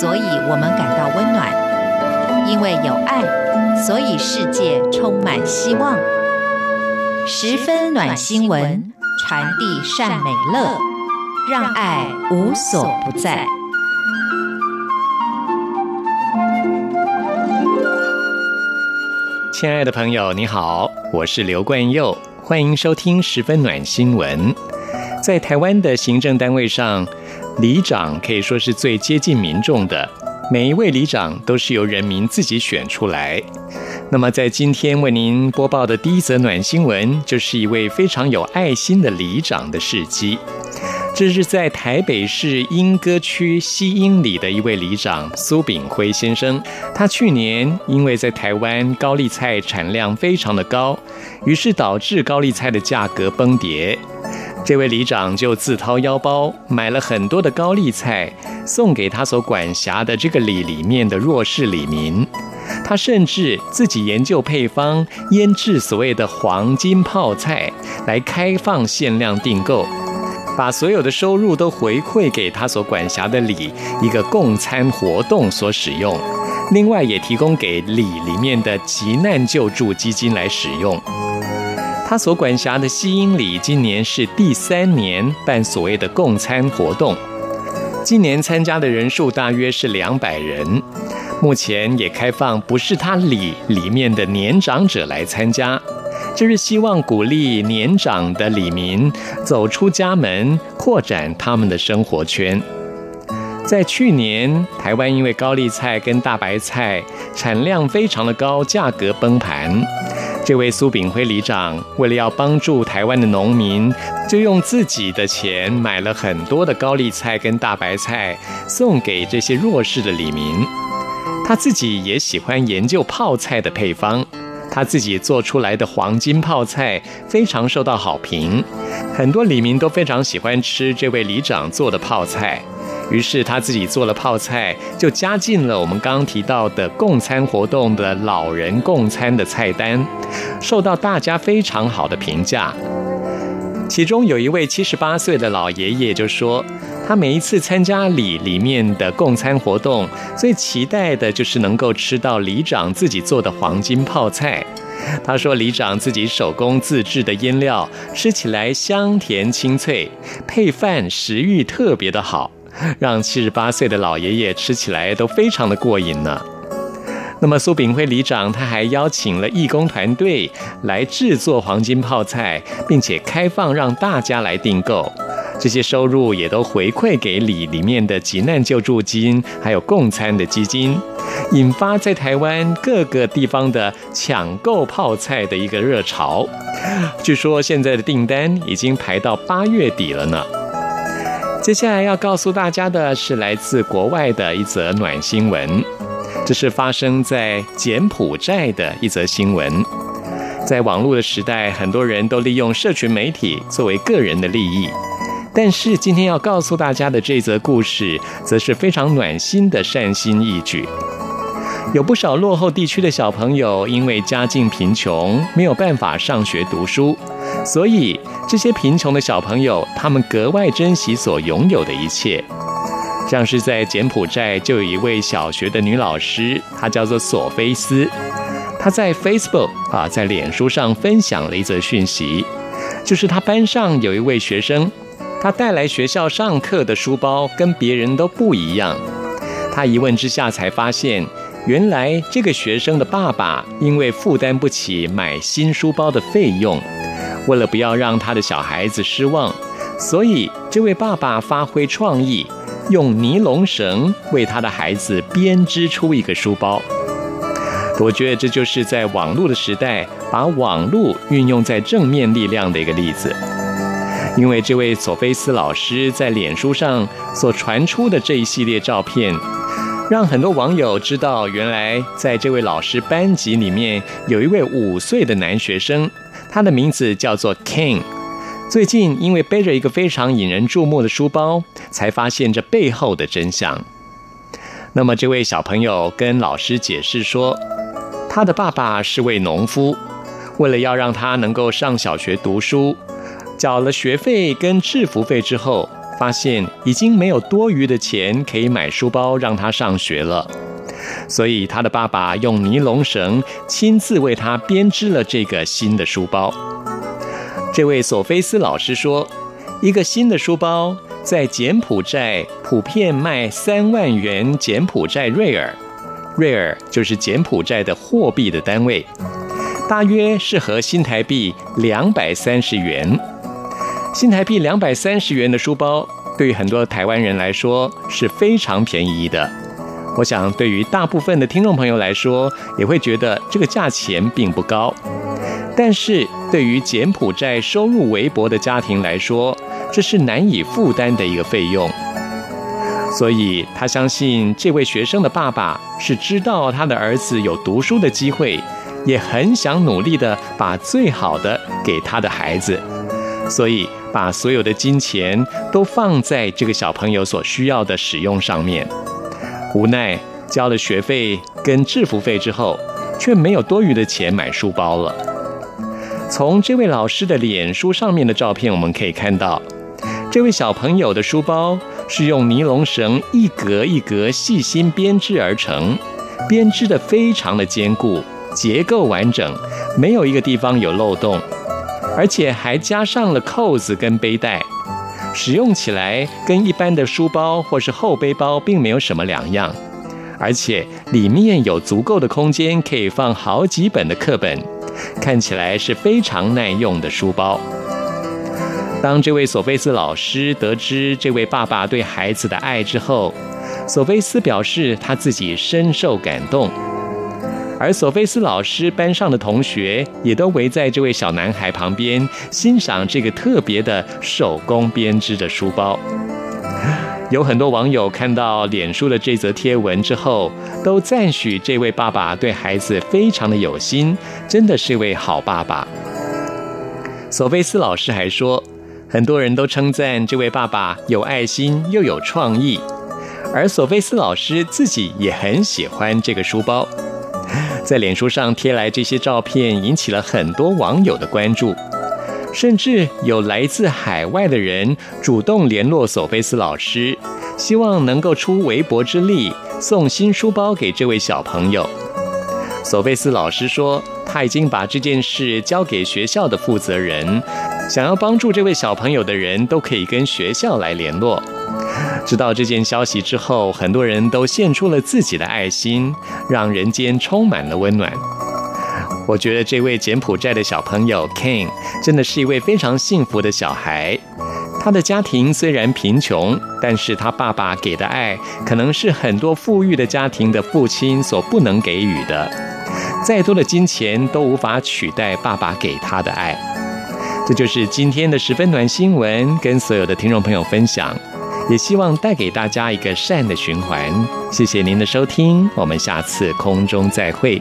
所以我们感到温暖；因为有爱，所以世界充满希望。十分暖新闻，传递善美乐，让爱无所不在。亲爱的朋友，你好，我是刘冠佑，欢迎收听十分暖新闻。在台湾的行政单位上，里长可以说是最接近民众的，每一位里长都是由人民自己选出来。那么，在今天为您播报的第一则暖新闻，就是一位非常有爱心的里长的事迹。这是在台北市莺歌区西莺里的一位里长苏炳辉先生。他去年因为在台湾高丽菜产量非常的高，于是导致高丽菜的价格崩跌。这位里长就自掏腰包买了很多的高丽菜，送给他所管辖的这个里里面的弱势里民。他甚至自己研究配方，腌制所谓的黄金泡菜，来开放限量订购。把所有的收入都回馈给他所管辖的里一个共餐活动所使用，另外也提供给里里面的急难救助基金来使用。他所管辖的西英里今年是第三年办所谓的共餐活动，今年参加的人数大约是两百人，目前也开放不是他里里面的年长者来参加。就是希望鼓励年长的里民走出家门，扩展他们的生活圈。在去年，台湾因为高丽菜跟大白菜产量非常的高，价格崩盘。这位苏炳辉里长为了要帮助台湾的农民，就用自己的钱买了很多的高丽菜跟大白菜，送给这些弱势的李民。他自己也喜欢研究泡菜的配方。他自己做出来的黄金泡菜非常受到好评，很多李民都非常喜欢吃这位里长做的泡菜。于是他自己做了泡菜，就加进了我们刚刚提到的共餐活动的老人共餐的菜单，受到大家非常好的评价。其中有一位七十八岁的老爷爷就说，他每一次参加里里面的共餐活动，最期待的就是能够吃到里长自己做的黄金泡菜。他说，里长自己手工自制的腌料，吃起来香甜清脆，配饭食欲特别的好，让七十八岁的老爷爷吃起来都非常的过瘾呢。那么苏炳辉里长他还邀请了义工团队来制作黄金泡菜，并且开放让大家来订购，这些收入也都回馈给里里面的急难救助金，还有共餐的基金，引发在台湾各个地方的抢购泡菜的一个热潮。据说现在的订单已经排到八月底了呢。接下来要告诉大家的是来自国外的一则暖新闻。这是发生在柬埔寨的一则新闻。在网络的时代，很多人都利用社群媒体作为个人的利益。但是今天要告诉大家的这则故事，则是非常暖心的善心义举。有不少落后地区的小朋友，因为家境贫穷，没有办法上学读书，所以这些贫穷的小朋友，他们格外珍惜所拥有的一切。像是在柬埔寨，就有一位小学的女老师，她叫做索菲斯。她在 Facebook 啊，在脸书上分享了一则讯息，就是她班上有一位学生，他带来学校上课的书包跟别人都不一样。她一问之下才发现，原来这个学生的爸爸因为负担不起买新书包的费用，为了不要让他的小孩子失望，所以这位爸爸发挥创意。用尼龙绳为他的孩子编织出一个书包，我觉得这就是在网络的时代，把网络运用在正面力量的一个例子。因为这位索菲斯老师在脸书上所传出的这一系列照片，让很多网友知道，原来在这位老师班级里面有一位五岁的男学生，他的名字叫做 King。最近因为背着一个非常引人注目的书包，才发现这背后的真相。那么这位小朋友跟老师解释说，他的爸爸是位农夫，为了要让他能够上小学读书，缴了学费跟制服费之后，发现已经没有多余的钱可以买书包让他上学了，所以他的爸爸用尼龙绳亲自为他编织了这个新的书包。这位索菲斯老师说，一个新的书包在柬埔寨普遍卖三万元柬埔寨瑞尔，瑞尔就是柬埔寨的货币的单位，大约是合新台币两百三十元。新台币两百三十元的书包，对于很多台湾人来说是非常便宜的。我想，对于大部分的听众朋友来说，也会觉得这个价钱并不高。但是，对于柬埔寨收入微薄的家庭来说，这是难以负担的一个费用。所以他相信，这位学生的爸爸是知道他的儿子有读书的机会，也很想努力的把最好的给他的孩子。所以，把所有的金钱都放在这个小朋友所需要的使用上面。无奈交了学费跟制服费之后，却没有多余的钱买书包了。从这位老师的脸书上面的照片，我们可以看到，这位小朋友的书包是用尼龙绳一格一格细心编织而成，编织的非常的坚固，结构完整，没有一个地方有漏洞。而且还加上了扣子跟背带，使用起来跟一般的书包或是后背包并没有什么两样，而且里面有足够的空间可以放好几本的课本，看起来是非常耐用的书包。当这位索菲斯老师得知这位爸爸对孩子的爱之后，索菲斯表示他自己深受感动。而索菲斯老师班上的同学也都围在这位小男孩旁边，欣赏这个特别的手工编织的书包。有很多网友看到脸书的这则贴文之后，都赞许这位爸爸对孩子非常的有心，真的是位好爸爸。索菲斯老师还说，很多人都称赞这位爸爸有爱心又有创意，而索菲斯老师自己也很喜欢这个书包。在脸书上贴来这些照片，引起了很多网友的关注，甚至有来自海外的人主动联络索菲斯老师，希望能够出微薄之力送新书包给这位小朋友。索菲斯老师说，他已经把这件事交给学校的负责人，想要帮助这位小朋友的人都可以跟学校来联络。知道这件消息之后，很多人都献出了自己的爱心，让人间充满了温暖。我觉得这位柬埔寨的小朋友 King 真的是一位非常幸福的小孩。他的家庭虽然贫穷，但是他爸爸给的爱，可能是很多富裕的家庭的父亲所不能给予的。再多的金钱都无法取代爸爸给他的爱。这就是今天的十分暖新闻，跟所有的听众朋友分享。也希望带给大家一个善的循环。谢谢您的收听，我们下次空中再会。